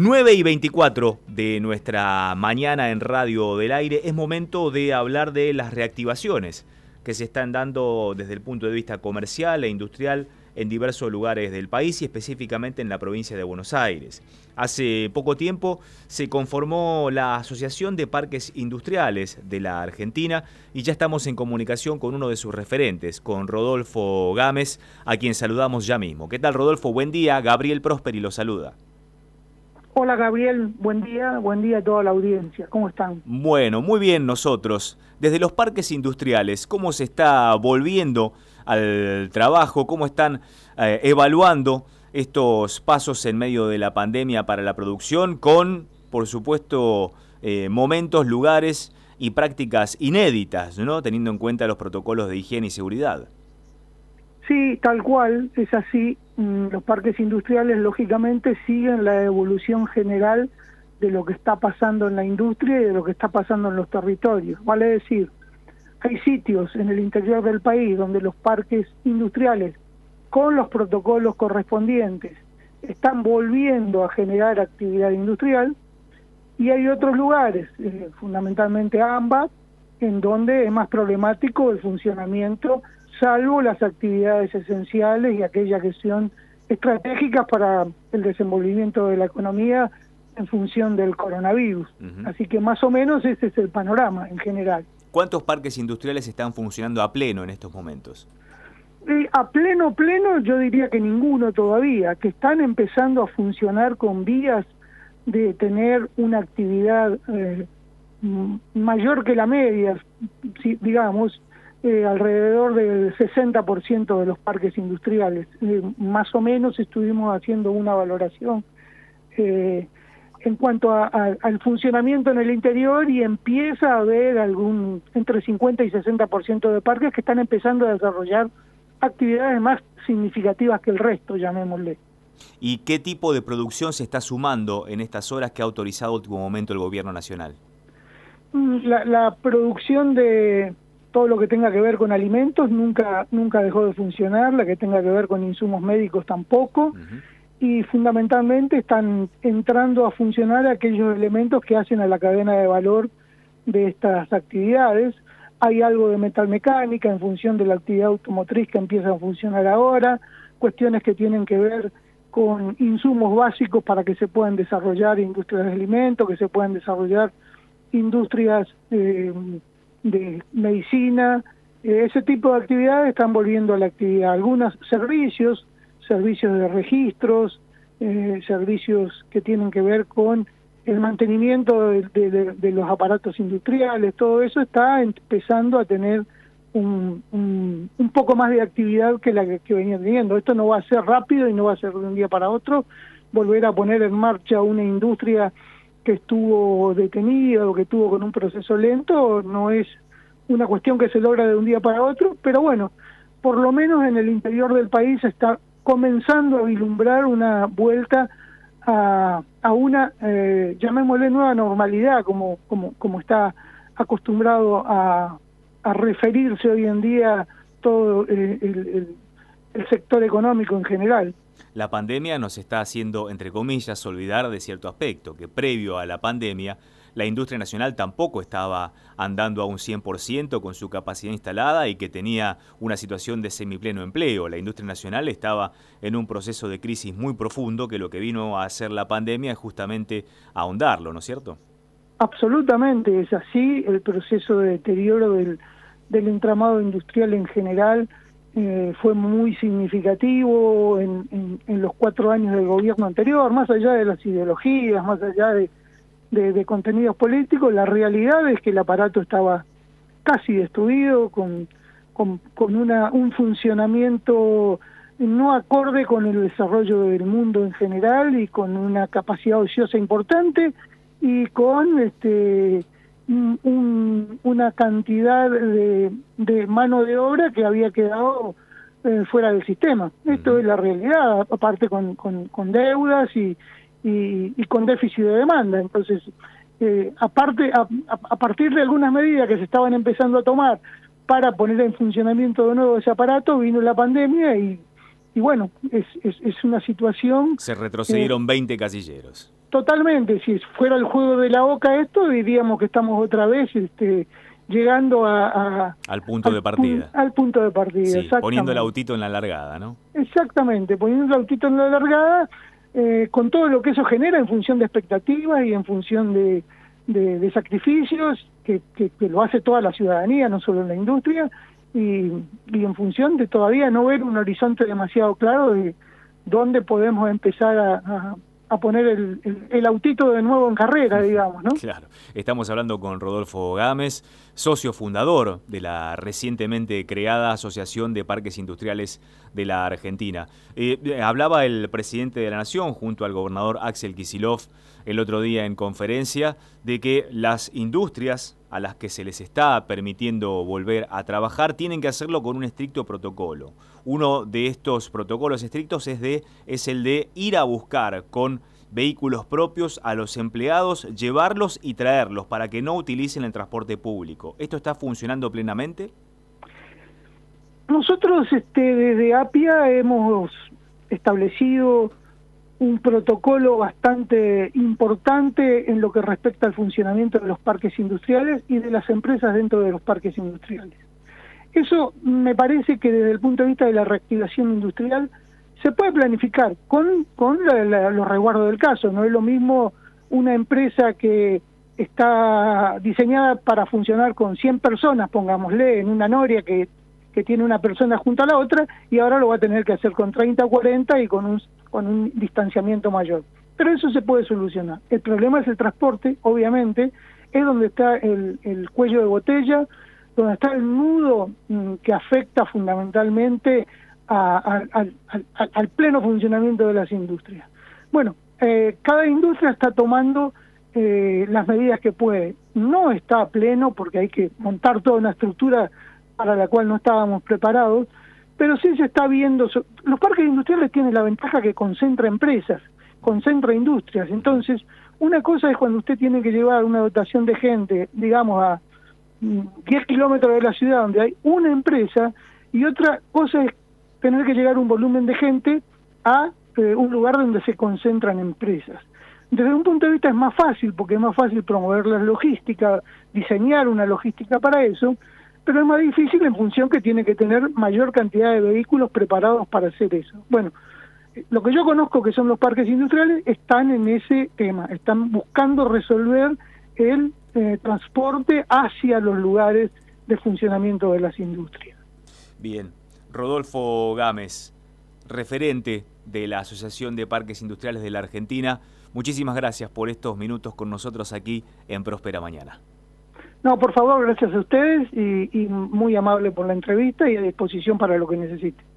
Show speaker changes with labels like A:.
A: 9 y 24 de nuestra mañana en Radio del Aire es momento de hablar de las reactivaciones que se están dando desde el punto de vista comercial e industrial en diversos lugares del país y específicamente en la provincia de Buenos Aires. Hace poco tiempo se conformó la Asociación de Parques Industriales de la Argentina y ya estamos en comunicación con uno de sus referentes, con Rodolfo Gámez, a quien saludamos ya mismo. ¿Qué tal Rodolfo? Buen día, Gabriel Prosperi lo saluda.
B: Hola Gabriel, buen día, buen día a toda la audiencia. ¿Cómo están?
A: Bueno, muy bien nosotros. Desde los parques industriales, ¿cómo se está volviendo al trabajo? ¿Cómo están eh, evaluando estos pasos en medio de la pandemia para la producción con, por supuesto, eh, momentos, lugares y prácticas inéditas, ¿no? Teniendo en cuenta los protocolos de higiene y seguridad.
B: Sí, tal cual, es así. Mm, los parques industriales, lógicamente, siguen la evolución general de lo que está pasando en la industria y de lo que está pasando en los territorios. Vale decir, hay sitios en el interior del país donde los parques industriales, con los protocolos correspondientes, están volviendo a generar actividad industrial y hay otros lugares, eh, fundamentalmente AMBA, en donde es más problemático el funcionamiento salvo las actividades esenciales y aquellas que son estratégicas para el desenvolvimiento de la economía en función del coronavirus. Así que más o menos ese es el panorama en general.
A: ¿Cuántos parques industriales están funcionando a pleno en estos momentos?
B: A pleno, pleno, yo diría que ninguno todavía, que están empezando a funcionar con vías de tener una actividad eh, mayor que la media, si, digamos, eh, alrededor del 60% de los parques industriales. Eh, más o menos estuvimos haciendo una valoración eh, en cuanto al funcionamiento en el interior y empieza a haber algún entre 50 y 60% de parques que están empezando a desarrollar actividades más significativas que el resto, llamémosle.
A: ¿Y qué tipo de producción se está sumando en estas horas que ha autorizado último momento el gobierno nacional?
B: Mm, la producción de, todo lo que tenga que ver con alimentos nunca nunca dejó de funcionar, la que tenga que ver con insumos médicos tampoco, y fundamentalmente están entrando a funcionar aquellos elementos que hacen a la cadena de valor de estas actividades. Hay algo de metalmecánica en función de la actividad automotriz que empieza a funcionar ahora, cuestiones que tienen que ver con insumos básicos para que se puedan desarrollar industrias de alimentos, que se puedan desarrollar industrias eh, de medicina, eh, ese tipo de actividades están volviendo a la actividad. Algunos servicios, servicios de registros, eh, servicios que tienen que ver con el mantenimiento de, los aparatos industriales, todo eso está empezando a tener un, un, poco más de actividad que la que, venía teniendo. Esto no va a ser rápido y no va a ser de un día para otro. Volver a poner en marcha una industria que estuvo detenida o que estuvo con un proceso lento no es una cuestión que se logra de un día para otro, pero bueno, por lo menos en el interior del país está comenzando a vislumbrar una vuelta a, a una, eh, llamémosle nueva normalidad, como, como, como está acostumbrado a, a referirse hoy en día todo el, el sector económico en general.
A: La pandemia nos está haciendo, entre comillas, olvidar de cierto aspecto, que previo a la pandemia la industria nacional tampoco estaba andando a un 100% con su capacidad instalada y que tenía una situación de semipleno empleo. La industria nacional estaba en un proceso de crisis muy profundo que lo que vino a hacer la pandemia es justamente ahondarlo, ¿no es cierto?
B: Absolutamente, es así. El proceso de deterioro del, del entramado industrial en general eh, fue muy significativo en, en, los cuatro años del gobierno anterior, más allá de las ideologías, más allá de, de, contenidos políticos, la realidad es que el aparato estaba casi destruido, con, con, con una, un funcionamiento no acorde con el desarrollo del mundo en general y con una capacidad ociosa importante y con este una cantidad de, de, mano de obra que había quedado eh, fuera del sistema. Esto es la realidad, aparte con, con, con deudas y, y, con déficit de demanda. Entonces, eh, aparte, a, a, partir de algunas medidas que se estaban empezando a tomar para poner en funcionamiento de nuevo ese aparato, vino la pandemia y, y bueno, es, es, es una situación...
A: Se retrocedieron 20 casilleros
B: Totalmente, si fuera el juego de la boca esto, diríamos que estamos otra vez este, llegando a,
A: al punto de partida.
B: al punto de partida,
A: Poniendo el autito en la largada, ¿no?
B: Exactamente, poniendo el autito en la largada, eh, con todo lo que eso genera en función de expectativas y en función de, de, sacrificios, que, que, lo hace toda la ciudadanía, no solo en la industria, y, y en función de todavía no ver un horizonte demasiado claro de dónde podemos empezar a, a poner el, el, autito de nuevo en carrera, digamos, ¿no?
A: Claro. Estamos hablando con Rodolfo Gámez, socio fundador de la recientemente creada Asociación de Parques Industriales de la Argentina. Eh, eh, hablaba el presidente de la Nación junto al gobernador Axel Kisilov el otro día en conferencia de que las industrias a las que se les está permitiendo volver a trabajar tienen que hacerlo con un estricto protocolo. Uno de estos protocolos estrictos es, de, es el de ir a buscar con vehículos propios a los empleados, llevarlos y traerlos para que no utilicen el transporte público. ¿Esto está funcionando plenamente?
B: Nosotros este, desde APIA hemos establecido un protocolo bastante importante en lo que respecta al funcionamiento de los parques industriales y de las empresas dentro de los parques industriales. Eso me parece que desde el punto de vista de la reactivación industrial se puede planificar con, con los resguardos del caso. No es lo mismo una empresa que está diseñada para funcionar con 100 personas, pongámosle, en una noria que, que tiene una persona junto a la otra, y ahora lo va a tener que hacer con 30 o 40 y con un con un distanciamiento mayor. Pero eso se puede solucionar. El problema es el transporte, obviamente, es donde está el, el cuello de botella, donde está el nudo mm, que afecta fundamentalmente al pleno funcionamiento de las industrias. Bueno, eh, cada industria está tomando eh, las medidas que puede. No está a pleno porque hay que montar toda una estructura para la cual no estábamos preparados, pero sí se está viendo, los parques industriales tienen la ventaja que concentra empresas, concentra industrias, entonces una cosa es cuando usted tiene que llevar una dotación de gente, digamos, a 10 mm, kilómetros de la ciudad donde hay una empresa, y otra cosa es tener que llegar un volumen de gente a eh, un lugar donde se concentran empresas. Desde un punto de vista es más fácil, porque es más fácil promover la logística, diseñar una logística para eso, pero es más difícil en función que tiene que tener mayor cantidad de vehículos preparados para hacer eso. Bueno, lo que yo conozco que son los parques industriales están en ese tema, están buscando resolver el eh, transporte hacia los lugares de funcionamiento de las industrias.
A: Bien, Rodolfo Gámez, referente de la Asociación de Parques Industriales de la Argentina, muchísimas gracias por estos minutos con nosotros aquí en Próspera Mañana.
B: No, por favor, gracias a ustedes y, y muy amable por la entrevista y a disposición para lo que necesite.